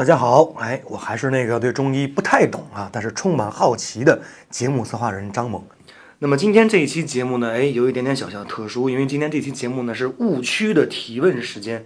大家好，哎，我还是那个对中医不太懂啊，但是充满好奇的节目策划人张猛。那么今天这一期节目呢，哎，有一点点小小的特殊，因为今天这期节目呢是误区的提问时间。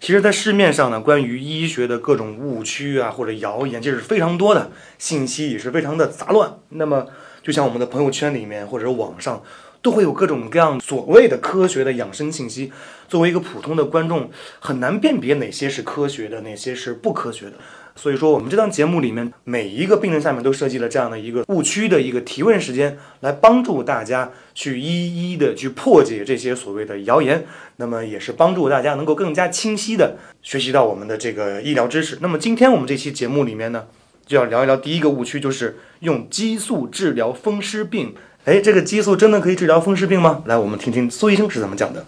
其实，在市面上呢，关于医学的各种误区啊，或者谣言，这是非常多的，信息也是非常的杂乱。那么，就像我们的朋友圈里面或者网上，都会有各种各样所谓的科学的养生信息。作为一个普通的观众，很难辨别哪些是科学的，哪些是不科学的。所以说，我们这档节目里面每一个病人下面都设计了这样的一个误区的一个提问时间，来帮助大家去一一的去破解这些所谓的谣言。那么也是帮助大家能够更加清晰的学习到我们的这个医疗知识。那么今天我们这期节目里面呢，就要聊一聊第一个误区，就是用激素治疗风湿病。哎，这个激素真的可以治疗风湿病吗？来，我们听听苏医生是怎么讲的。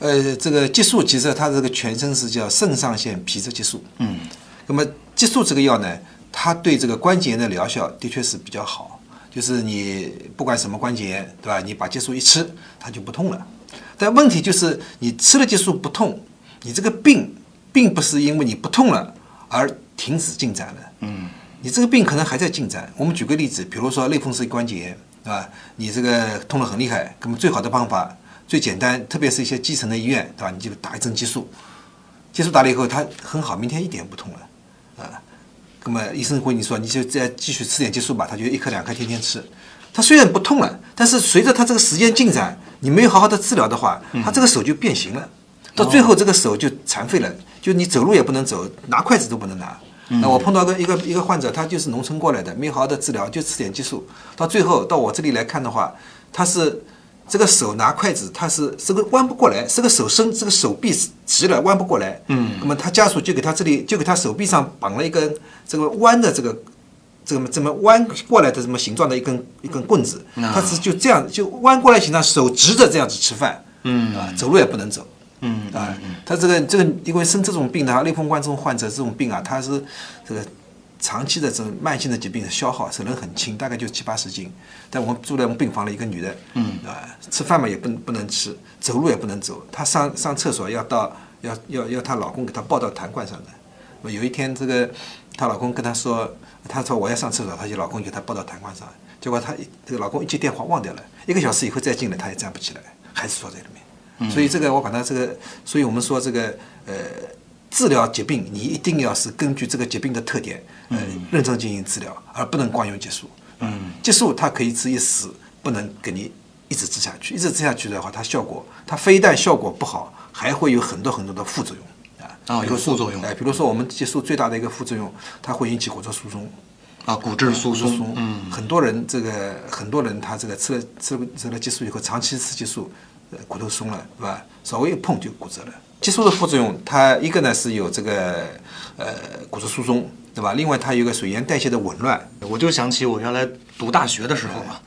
呃，这个激素其实它这个全称是叫肾上腺皮质激素。嗯，那么激素这个药呢，它对这个关节炎的疗效的确是比较好。就是你不管什么关节炎，对吧？你把激素一吃，它就不痛了。但问题就是你吃了激素不痛，你这个病并不是因为你不痛了而停止进展了。嗯，你这个病可能还在进展。我们举个例子，比如说类风湿关节炎，对吧？你这个痛得很厉害，那么最好的方法。最简单，特别是一些基层的医院，对吧？你就打一针激素，激素打了以后，它很好，明天一点不痛了，啊，那么医生会你说，你就再继续吃点激素吧，他就一颗两颗天天吃，他虽然不痛了，但是随着他这个时间进展，你没有好好的治疗的话，他这个手就变形了，到最后这个手就残废了，就你走路也不能走，拿筷子都不能拿。那我碰到个一个一个患者，他就是农村过来的，没有好好的治疗，就吃点激素，到最后到我这里来看的话，他是。这个手拿筷子，他是这个弯不过来，这个手伸，这个手臂直了，弯不过来。嗯，那么他家属就给他这里，就给他手臂上绑了一根这个弯的这个，这么这么弯过来的这么形状的一根一根棍子。他是就这样就弯过来形状，手直着这样子吃饭。嗯啊，走路也不能走。嗯啊，他这个这个因为生这种病的，类风关这种患者这种病啊，他是这个。长期的这种慢性的疾病的消耗是人很轻，大概就七八十斤。但我们住在我们病房里，一个女的，嗯啊，吃饭嘛也不不能吃，走路也不能走。她上上厕所要到要要要她老公给她抱到痰罐上的。有一天，这个她老公跟她说，她说我要上厕所，她就老公给她抱到痰罐上。结果她这个老公一接电话忘掉了，一个小时以后再进来，她也站不起来，还是坐在里面。所以这个我把它这个，所以我们说这个呃。治疗疾病，你一定要是根据这个疾病的特点，呃，认真进行治疗，而不能光用激素。嗯，激素它可以治一时，不能给你一直治下去。一直治下去的话，它效果，它非但效果不好，还会有很多很多的副作用。啊，啊，有副作用。哎，比如说我们激素最大的一个副作用，它会引起骨质疏松。啊，骨质疏松。嗯，很多人这个很多人他这个吃了吃吃了激素以后，长期吃激素，呃，骨头松了，对吧？稍微一碰就骨折了。激素的副作用，它一个呢是有这个呃骨质疏松，对吧？另外它有个水盐代谢的紊乱。我就想起我原来读大学的时候啊，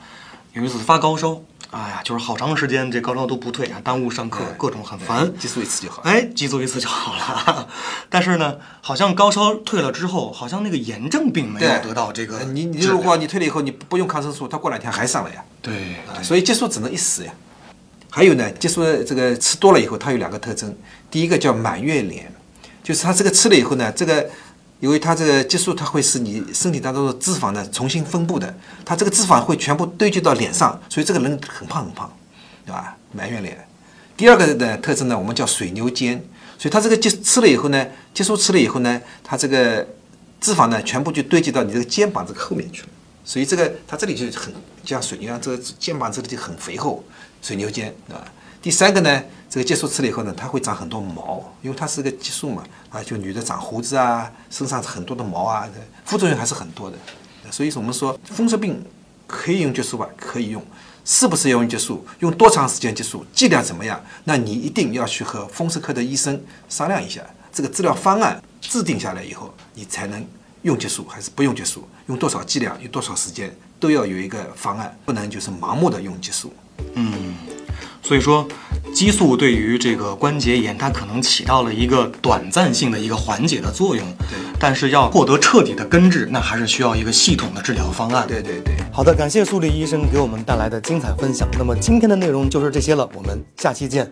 有一次发高烧，哎呀，就是好长时间这高烧都不退啊，耽误上课，各种很烦。激素一次就好。哎，激素一次就好了。但是呢，好像高烧退了之后，好像那个炎症并没有得到这个。你你如果你退了以后，你不用抗生素，它过两天还上来呀。对，所以激素只能一死呀。还有呢，激素这个吃多了以后，它有两个特征。第一个叫满月脸，就是它这个吃了以后呢，这个因为它这个激素，它会使你身体当中的脂肪呢重新分布的，它这个脂肪会全部堆积到脸上，所以这个人很胖很胖，对吧？满月脸。第二个的特征呢，我们叫水牛肩，所以它这个激吃了以后呢，激素吃了以后呢，它这个脂肪呢全部就堆积到你这个肩膀这个后面去了，所以这个它这里就很像水牛一样，这个肩膀这里就很肥厚。水牛肩，对吧？第三个呢，这个激素吃了以后呢，它会长很多毛，因为它是个激素嘛，啊，就女的长胡子啊，身上很多的毛啊，副作用还是很多的。所以说，我们说风湿病可以用激素吧？可以用，是不是要用激素？用多长时间激素？剂量怎么样？那你一定要去和风湿科的医生商量一下，这个治疗方案制定下来以后，你才能用激素还是不用激素，用多少剂量，用多少时间，都要有一个方案，不能就是盲目的用激素。嗯所以说，激素对于这个关节炎，它可能起到了一个短暂性的一个缓解的作用。对但是要获得彻底的根治，那还是需要一个系统的治疗方案。对对对。好的，感谢苏丽医生给我们带来的精彩分享。那么今天的内容就是这些了，我们下期见。